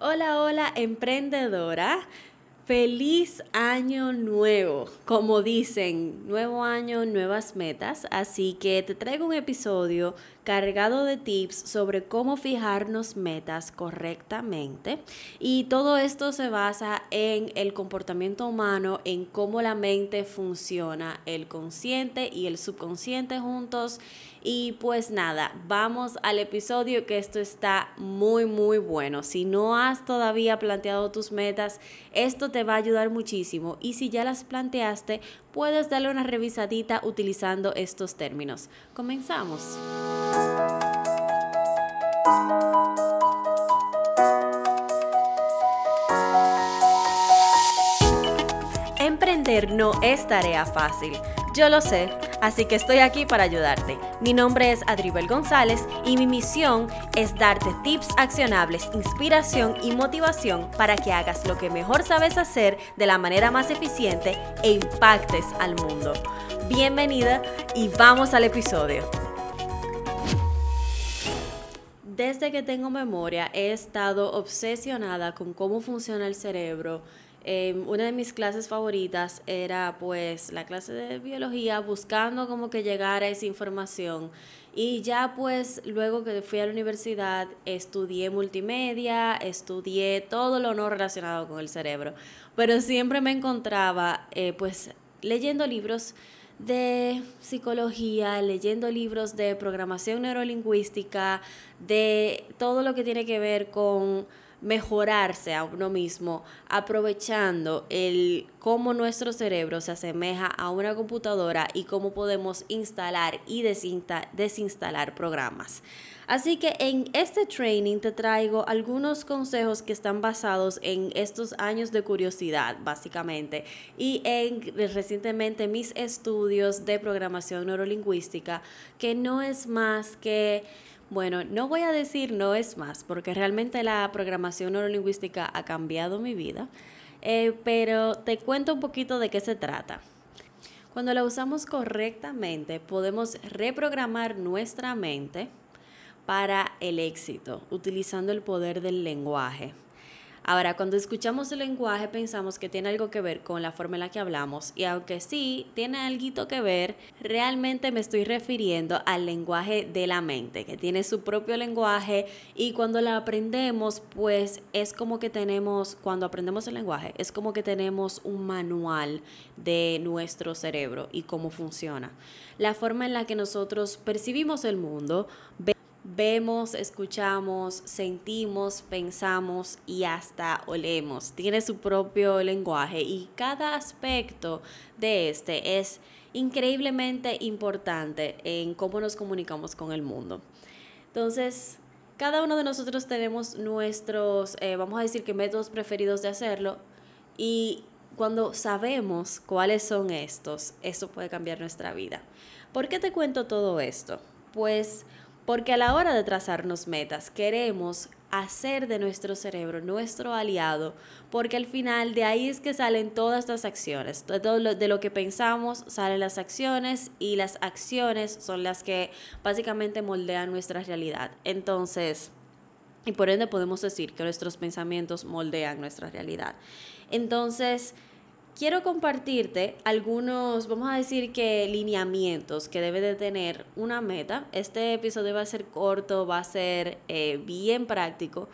Hola, hola, emprendedora. Feliz año nuevo. Como dicen, nuevo año, nuevas metas. Así que te traigo un episodio cargado de tips sobre cómo fijarnos metas correctamente. Y todo esto se basa en el comportamiento humano, en cómo la mente funciona, el consciente y el subconsciente juntos. Y pues nada, vamos al episodio que esto está muy muy bueno. Si no has todavía planteado tus metas, esto te va a ayudar muchísimo. Y si ya las planteaste, puedes darle una revisadita utilizando estos términos. Comenzamos. Emprender no es tarea fácil. Yo lo sé, así que estoy aquí para ayudarte. Mi nombre es Adribel González y mi misión es darte tips accionables, inspiración y motivación para que hagas lo que mejor sabes hacer de la manera más eficiente e impactes al mundo. Bienvenida y vamos al episodio. Desde que tengo memoria he estado obsesionada con cómo funciona el cerebro Em, una de mis clases favoritas era pues la clase de biología, buscando como que llegara esa información. Y ya pues luego que fui a la universidad estudié multimedia, estudié todo lo no relacionado con el cerebro, pero siempre me encontraba eh, pues leyendo libros de psicología, leyendo libros de programación neurolingüística, de todo lo que tiene que ver con mejorarse a uno mismo aprovechando el cómo nuestro cerebro se asemeja a una computadora y cómo podemos instalar y desinstalar programas. Así que en este training te traigo algunos consejos que están basados en estos años de curiosidad, básicamente, y en recientemente mis estudios de programación neurolingüística, que no es más que bueno, no voy a decir no es más, porque realmente la programación neurolingüística ha cambiado mi vida, eh, pero te cuento un poquito de qué se trata. Cuando la usamos correctamente, podemos reprogramar nuestra mente para el éxito, utilizando el poder del lenguaje. Ahora, cuando escuchamos el lenguaje pensamos que tiene algo que ver con la forma en la que hablamos y aunque sí tiene algo que ver, realmente me estoy refiriendo al lenguaje de la mente, que tiene su propio lenguaje y cuando la aprendemos, pues es como que tenemos, cuando aprendemos el lenguaje, es como que tenemos un manual de nuestro cerebro y cómo funciona. La forma en la que nosotros percibimos el mundo, vemos, escuchamos, sentimos, pensamos y hasta olemos. Tiene su propio lenguaje y cada aspecto de este es increíblemente importante en cómo nos comunicamos con el mundo. Entonces, cada uno de nosotros tenemos nuestros, eh, vamos a decir que métodos preferidos de hacerlo y cuando sabemos cuáles son estos, eso puede cambiar nuestra vida. ¿Por qué te cuento todo esto? Pues porque a la hora de trazarnos metas, queremos hacer de nuestro cerebro nuestro aliado, porque al final de ahí es que salen todas las acciones. Todo lo, de lo que pensamos salen las acciones y las acciones son las que básicamente moldean nuestra realidad. Entonces, y por ende podemos decir que nuestros pensamientos moldean nuestra realidad. Entonces, quiero compartirte algunos, vamos a decir que lineamientos que debe de tener una meta. Este episodio va a ser corto, va a ser eh, bien práctico.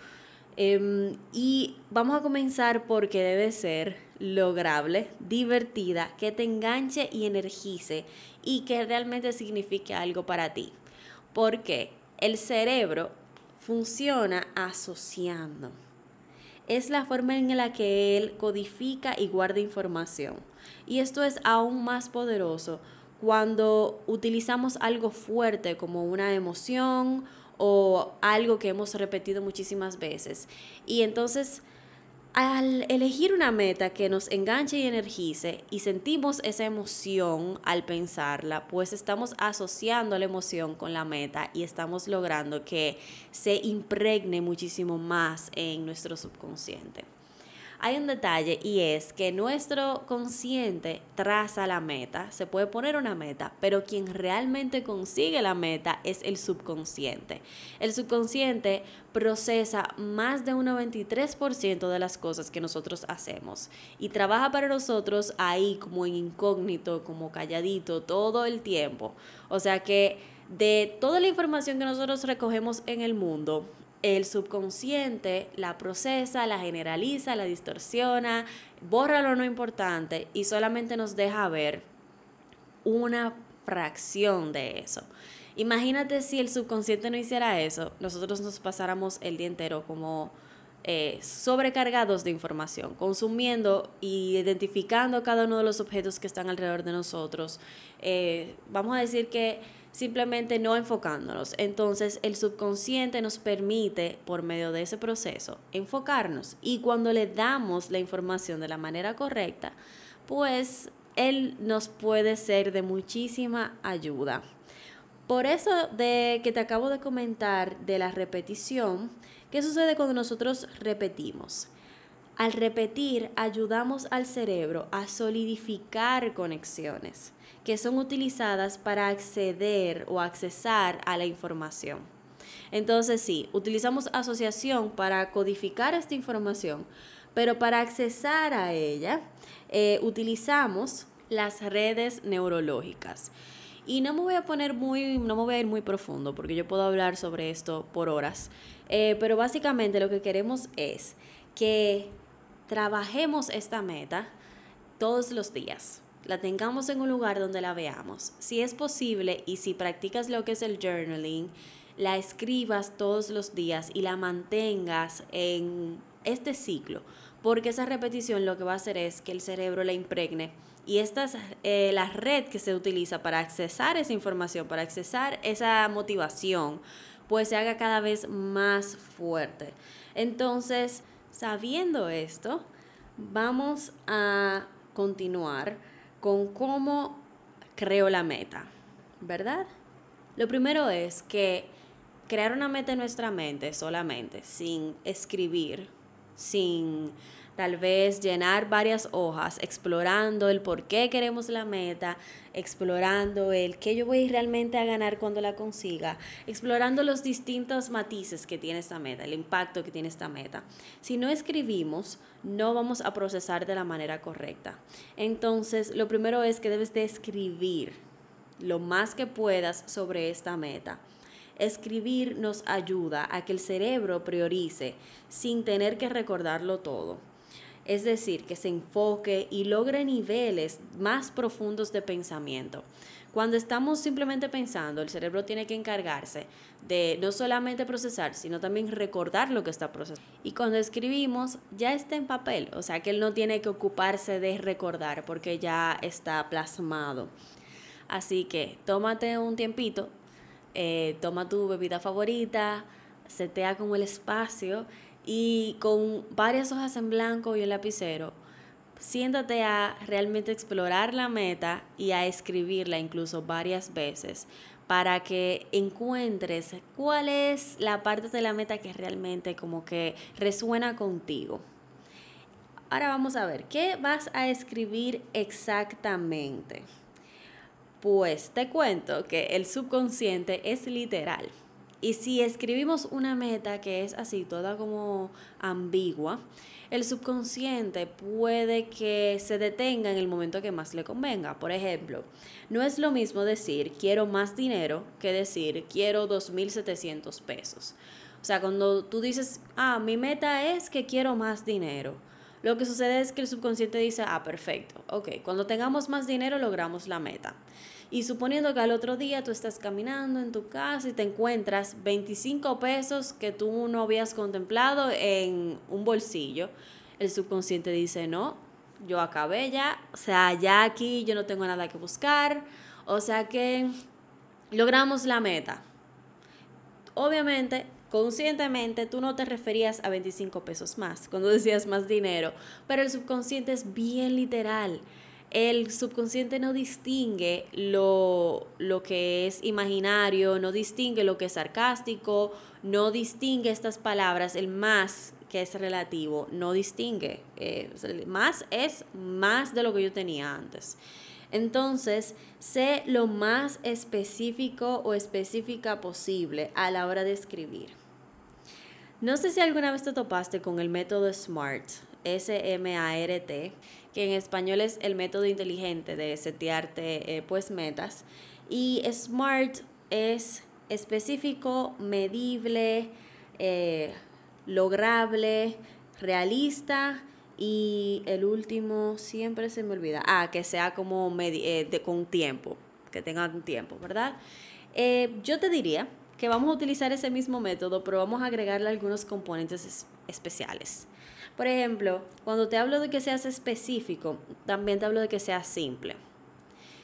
Em, y vamos a comenzar porque debe ser lograble, divertida, que te enganche y energice y que realmente signifique algo para ti. Porque el cerebro funciona asociando es la forma en la que él codifica y guarda información. Y esto es aún más poderoso cuando utilizamos algo fuerte como una emoción o algo que hemos repetido muchísimas veces. Y entonces al elegir una meta que nos enganche y energice y sentimos esa emoción al pensarla, pues estamos asociando la emoción con la meta y estamos logrando que se impregne muchísimo más en nuestro subconsciente. Hay un detalle y es que nuestro consciente traza la meta, se puede poner una meta, pero quien realmente consigue la meta es el subconsciente. El subconsciente procesa más de un 93% de las cosas que nosotros hacemos y trabaja para nosotros ahí como en incógnito, como calladito todo el tiempo. O sea que de toda la información que nosotros recogemos en el mundo, el subconsciente la procesa, la generaliza, la distorsiona, borra lo no importante y solamente nos deja ver una fracción de eso. Imagínate si el subconsciente no hiciera eso, nosotros nos pasáramos el día entero como eh, sobrecargados de información, consumiendo y identificando cada uno de los objetos que están alrededor de nosotros. Eh, vamos a decir que simplemente no enfocándonos. Entonces el subconsciente nos permite, por medio de ese proceso, enfocarnos. Y cuando le damos la información de la manera correcta, pues él nos puede ser de muchísima ayuda. Por eso de que te acabo de comentar de la repetición, ¿qué sucede cuando nosotros repetimos? Al repetir, ayudamos al cerebro a solidificar conexiones que son utilizadas para acceder o accesar a la información. Entonces sí, utilizamos asociación para codificar esta información, pero para accesar a ella eh, utilizamos las redes neurológicas. Y no me voy a poner muy, no me voy a ir muy profundo porque yo puedo hablar sobre esto por horas. Eh, pero básicamente lo que queremos es que trabajemos esta meta todos los días la tengamos en un lugar donde la veamos. Si es posible y si practicas lo que es el journaling, la escribas todos los días y la mantengas en este ciclo, porque esa repetición lo que va a hacer es que el cerebro la impregne y esta es eh, la red que se utiliza para accesar esa información, para accesar esa motivación, pues se haga cada vez más fuerte. Entonces, sabiendo esto, vamos a continuar con cómo creo la meta, ¿verdad? Lo primero es que crear una meta en nuestra mente solamente, sin escribir, sin tal vez llenar varias hojas, explorando el por qué queremos la meta, explorando el qué yo voy realmente a ganar cuando la consiga, explorando los distintos matices que tiene esta meta, el impacto que tiene esta meta. Si no escribimos, no vamos a procesar de la manera correcta. Entonces, lo primero es que debes de escribir lo más que puedas sobre esta meta. Escribir nos ayuda a que el cerebro priorice sin tener que recordarlo todo. Es decir, que se enfoque y logre niveles más profundos de pensamiento. Cuando estamos simplemente pensando, el cerebro tiene que encargarse de no solamente procesar, sino también recordar lo que está procesando. Y cuando escribimos, ya está en papel, o sea que él no tiene que ocuparse de recordar porque ya está plasmado. Así que tómate un tiempito, eh, toma tu bebida favorita, setea como el espacio y con varias hojas en blanco y el lapicero, siéntate a realmente explorar la meta y a escribirla incluso varias veces para que encuentres cuál es la parte de la meta que realmente como que resuena contigo. Ahora vamos a ver, ¿qué vas a escribir exactamente? Pues te cuento que el subconsciente es literal. Y si escribimos una meta que es así, toda como ambigua, el subconsciente puede que se detenga en el momento que más le convenga. Por ejemplo, no es lo mismo decir quiero más dinero que decir quiero 2.700 pesos. O sea, cuando tú dices, ah, mi meta es que quiero más dinero, lo que sucede es que el subconsciente dice, ah, perfecto, ok, cuando tengamos más dinero logramos la meta. Y suponiendo que al otro día tú estás caminando en tu casa y te encuentras 25 pesos que tú no habías contemplado en un bolsillo, el subconsciente dice, no, yo acabé ya, o sea, ya aquí yo no tengo nada que buscar, o sea que logramos la meta. Obviamente, conscientemente tú no te referías a 25 pesos más cuando decías más dinero, pero el subconsciente es bien literal el subconsciente no distingue lo, lo, que es imaginario, no distingue lo que es sarcástico, no distingue estas palabras. El más que es relativo, no distingue. Eh, más es más de lo que yo tenía antes. Entonces, sé lo más específico o específica posible a la hora de escribir. No sé si alguna vez te topaste con el método SMART, S-M-A-R-T, que en español es el método inteligente de setearte eh, pues metas. Y SMART es específico, medible, eh, lograble, realista y el último siempre se me olvida. Ah, que sea como eh, de, con tiempo, que tenga un tiempo, ¿verdad? yo te diría que vamos a utilizar ese mismo método, pero vamos a agregarle algunos componentes especiales. Por ejemplo, cuando te hablo de que seas específico, también te hablo de que seas simple.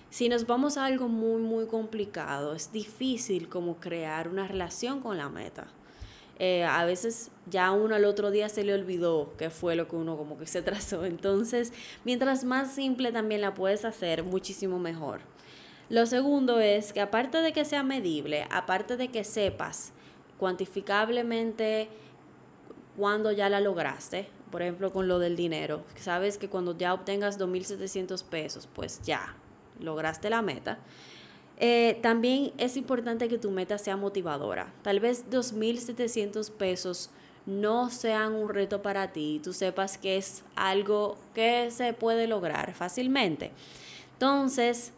Si nos vamos a algo muy, muy complicado, es difícil como crear una relación con la meta. Eh, a veces ya uno al otro día se le olvidó qué fue lo que uno como que se trazó. Entonces, mientras más simple también la puedes hacer, muchísimo mejor. Lo segundo es que aparte de que sea medible, aparte de que sepas cuantificablemente cuando ya la lograste, por ejemplo con lo del dinero, sabes que cuando ya obtengas 2.700 pesos, pues ya lograste la meta. Eh, también es importante que tu meta sea motivadora. Tal vez 2.700 pesos no sean un reto para ti, tú sepas que es algo que se puede lograr fácilmente. Entonces,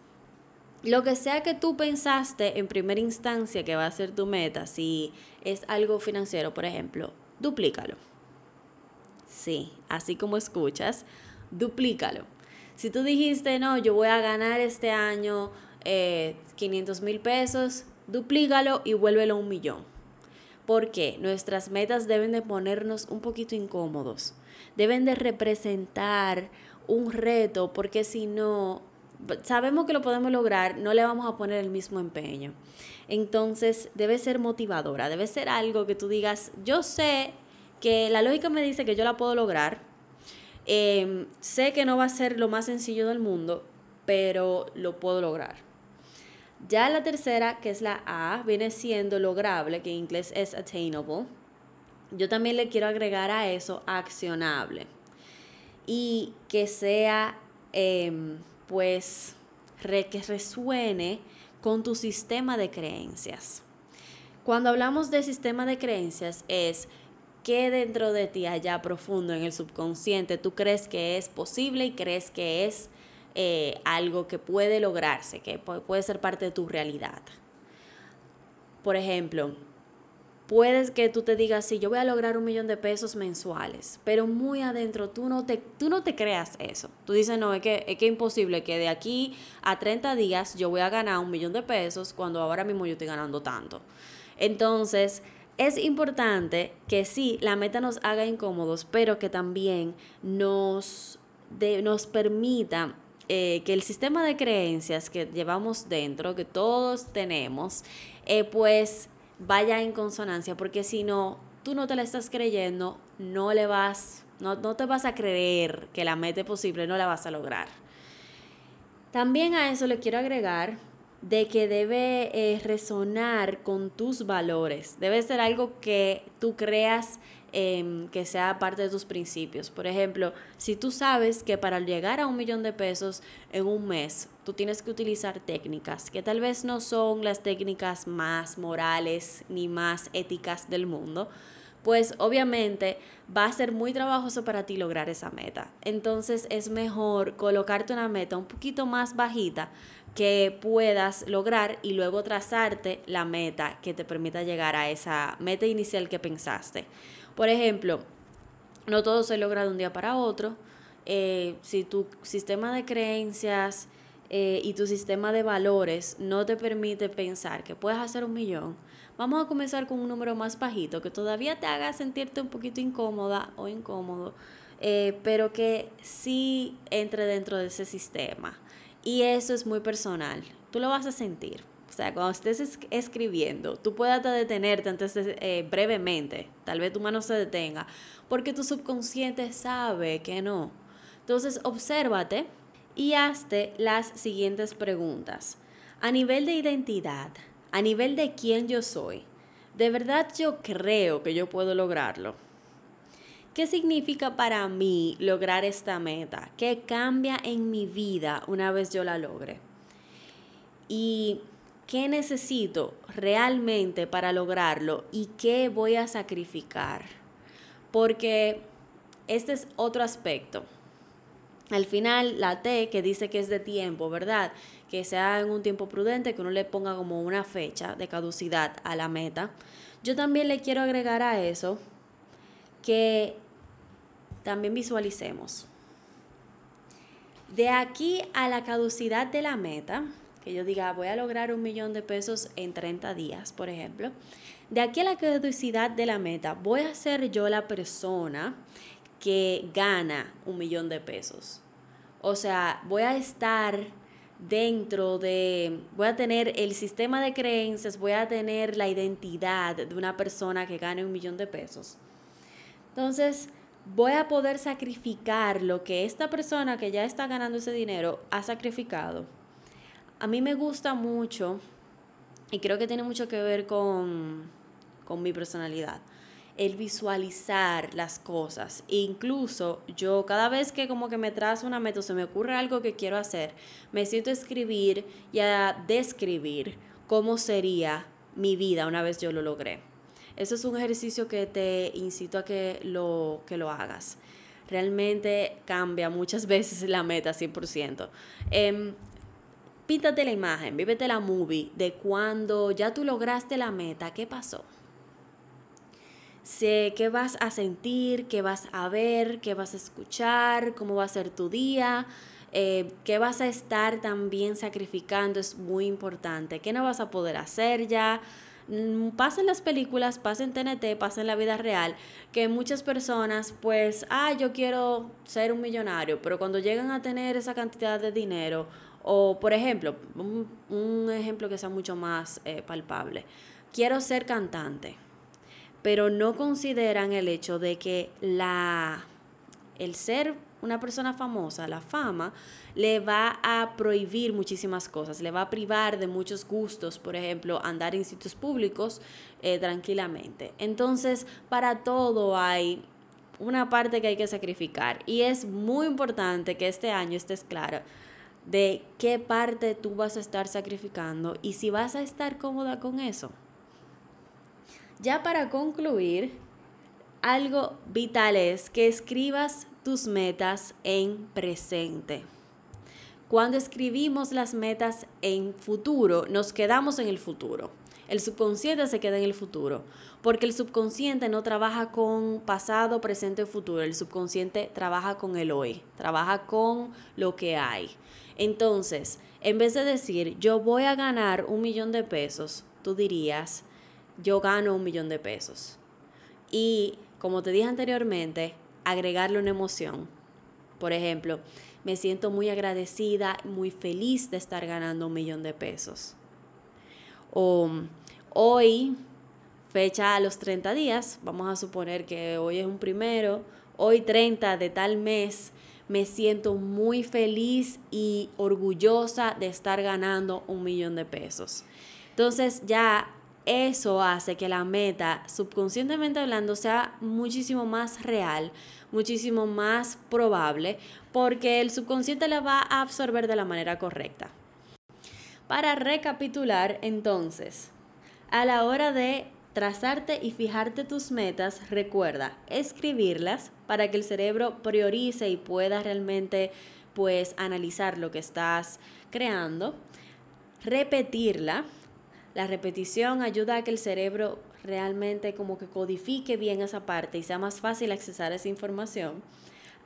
lo que sea que tú pensaste en primera instancia que va a ser tu meta, si es algo financiero, por ejemplo, duplícalo. Sí, así como escuchas, duplícalo. Si tú dijiste, no, yo voy a ganar este año 500 eh, mil pesos, duplícalo y vuélvelo un millón. Porque nuestras metas deben de ponernos un poquito incómodos, deben de representar un reto, porque si no, sabemos que lo podemos lograr, no le vamos a poner el mismo empeño. Entonces debe ser motivadora, debe ser algo que tú digas, yo sé que la lógica me dice que yo la puedo lograr, em, sé que no va a ser lo más sencillo del mundo, pero lo puedo lograr. Ya la tercera, que es la A, viene siendo lograble, que en inglés es attainable. Yo también le quiero agregar a eso accionable. Y que sea em, pues que resuene con tu sistema de creencias. Cuando hablamos de sistema de creencias es que dentro de ti allá profundo en el subconsciente tú crees que es posible y crees que es eh, algo que puede lograrse, que puede ser parte de tu realidad. Por ejemplo, puedes que tú te digas, sí, yo voy a lograr un millón de pesos mensuales, pero muy adentro tú no te, tú no te creas eso. Tú dices, no, es que es que imposible que de aquí a 30 días yo voy a ganar un millón de pesos cuando ahora mismo yo estoy ganando tanto. Entonces, es importante que sí, la meta nos haga incómodos, pero que también nos, nos permita eh, que el sistema de creencias que llevamos dentro, que todos tenemos, eh, pues vaya en consonancia, porque si no, tú no te la estás creyendo, no le vas, no, no te vas a creer que la meta es posible, no la vas a lograr. También a eso le quiero agregar de que debe eh, resonar con tus valores, debe ser algo que tú creas Em, que sea parte de tus principios. Por ejemplo, si tú sabes que para llegar a un millón de pesos en un mes, tú tienes que utilizar técnicas que tal vez no son las técnicas más morales ni más éticas del mundo, pues obviamente va a ser muy trabajoso para ti lograr esa meta. Entonces es mejor colocarte una meta un poquito más bajita que puedas lograr y luego trazarte la meta que te permita llegar a esa meta inicial que pensaste. Por ejemplo, no todo se logra de un día para otro. Eh, si tu sistema de creencias eh, y tu sistema de valores no te permite pensar que puedes hacer un millón, vamos a comenzar con un número más bajito que todavía te haga sentirte un poquito incómoda o incómodo, eh, pero que sí entre dentro de ese sistema. Y eso es muy personal. Tú lo vas a sentir. O sea, cuando estés escribiendo, tú puedas detenerte antes eh, brevemente, tal vez tu mano se detenga, porque tu subconsciente sabe que no. Entonces, obsérvate y hazte las siguientes preguntas. A nivel de identidad, a nivel de quién yo soy, ¿de verdad yo creo que yo puedo lograrlo? ¿Qué significa para mí lograr esta meta? ¿Qué cambia en mi vida una vez yo la logre? ¿Y qué necesito realmente para lograrlo? ¿Y qué voy a sacrificar? Porque este es otro aspecto. Al final, la T que dice que es de tiempo, ¿verdad? Que sea en un tiempo prudente, que uno le ponga como una fecha de caducidad a la meta. Yo también le quiero agregar a eso que también visualicemos. De aquí a la caducidad de la meta, que yo diga, voy a lograr un millón de pesos en 30 días, por ejemplo, de aquí a la caducidad de la meta, voy a ser yo la persona que gana un millón de pesos. O sea, voy a estar dentro de, voy a tener el sistema de creencias, voy a tener la identidad de una persona que gane un millón de pesos. Entonces, voy a poder sacrificar lo que esta persona que ya está ganando ese dinero ha sacrificado. A mí me gusta mucho y creo que tiene mucho que ver con, con mi personalidad el visualizar las cosas. E incluso yo cada vez que como que me trazo una meta, se me ocurre algo que quiero hacer, me siento a escribir y a describir cómo sería mi vida una vez yo lo logré. Eso es un ejercicio que te incito a que lo, que lo hagas. Realmente cambia muchas veces la meta 100%. Eh, píntate la imagen, vívete la movie de cuando ya tú lograste la meta, ¿qué pasó? Sé qué vas a sentir, qué vas a ver, qué vas a escuchar, cómo va a ser tu día, eh, qué vas a estar también sacrificando, es muy importante, qué no vas a poder hacer ya, Mm, pasa en las películas, pasa en TNT, pasa en la vida real, que muchas personas pues, ah, yo quiero ser un millonario, pero cuando llegan a tener esa cantidad de dinero, o por ejemplo, un, ejemplo que sea mucho más eh, palpable, quiero ser cantante, pero no consideran el hecho de que la, el ser una persona famosa, la fama, le va a prohibir muchísimas cosas, le va a privar de muchos gustos, por ejemplo, andar en sitios públicos eh, tranquilamente. Entonces, para todo hay una parte que hay que sacrificar y es muy importante que este año estés claro de qué parte tú vas a estar sacrificando y si vas a estar cómoda con eso. Ya para concluir, algo vital es que escribas tus metas en presente. Cuando escribimos las metas en futuro, nos quedamos en el futuro. El subconsciente se queda en el futuro, porque el subconsciente no trabaja con pasado, presente o futuro. El subconsciente trabaja con el hoy, trabaja con lo que hay. Entonces, en vez de decir, yo voy a ganar un millón de pesos, tú dirías, yo gano un millón de pesos. Y como te dije anteriormente, agregarle una emoción. Por ejemplo, me siento muy agradecida, muy feliz de estar ganando un millón de pesos. O hoy, fecha a los 30 días, vamos a suponer que hoy es un primero, hoy 30 de tal mes, me siento muy feliz y orgullosa de estar ganando un millón de pesos. Entonces ya eso hace que la meta, subconscientemente hablando, sea muchísimo más real, muchísimo más probable, porque el subconsciente la va a absorber de la manera correcta. Para recapitular, entonces, a la hora de trazarte y fijarte tus metas, recuerda escribirlas para que el cerebro priorice y pueda realmente pues analizar lo que estás creando, repetirla. La repetición ayuda a que el cerebro realmente como que codifique bien esa parte y sea más fácil accesar esa información,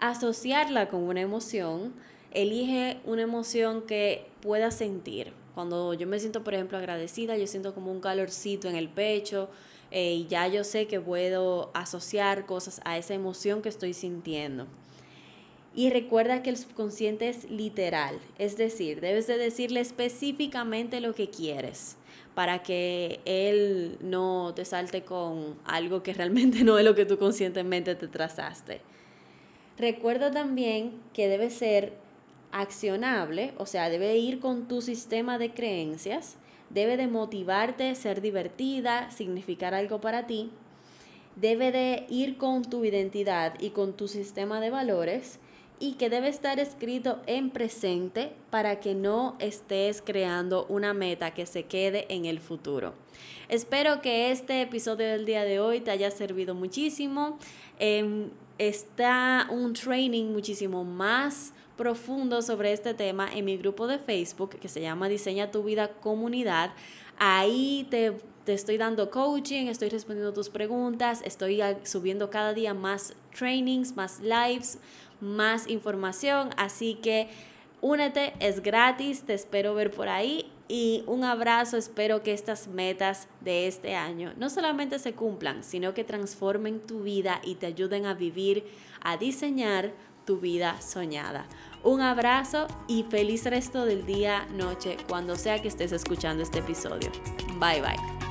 asociarla con una emoción, elige una emoción que pueda sentir. Cuando yo me siento, por ejemplo, agradecida, yo siento como un calorcito en el pecho eh, y ya yo sé que puedo asociar cosas a esa emoción que estoy sintiendo. Y recuerda que el subconsciente es literal, es decir, debes de decirle específicamente lo que quieres para que él no te salte con algo que realmente no es lo que tú conscientemente te trazaste. Recuerda también que debe ser accionable, o sea, debe ir con tu sistema de creencias, debe de motivarte, ser divertida, significar algo para ti debe de ir con tu identidad y con tu sistema de valores y que debe estar escrito en presente para que no estés creando una meta que se quede en el futuro. Espero que este episodio del día de hoy te haya servido muchísimo. Em, está un training muchísimo más profundo sobre este tema en mi grupo de Facebook que se llama Diseña tu vida comunidad. Ahí te, te estoy dando coaching, estoy respondiendo tus preguntas, estoy subiendo cada día más trainings, más lives, más información. Así que únete, es gratis, te espero ver por ahí y un abrazo, espero que estas metas de este año no solamente se cumplan, sino que transformen tu vida y te ayuden a vivir, a diseñar tu vida soñada. Un abrazo y feliz resto del día, noche, cuando sea que estés escuchando este episodio. Bye bye.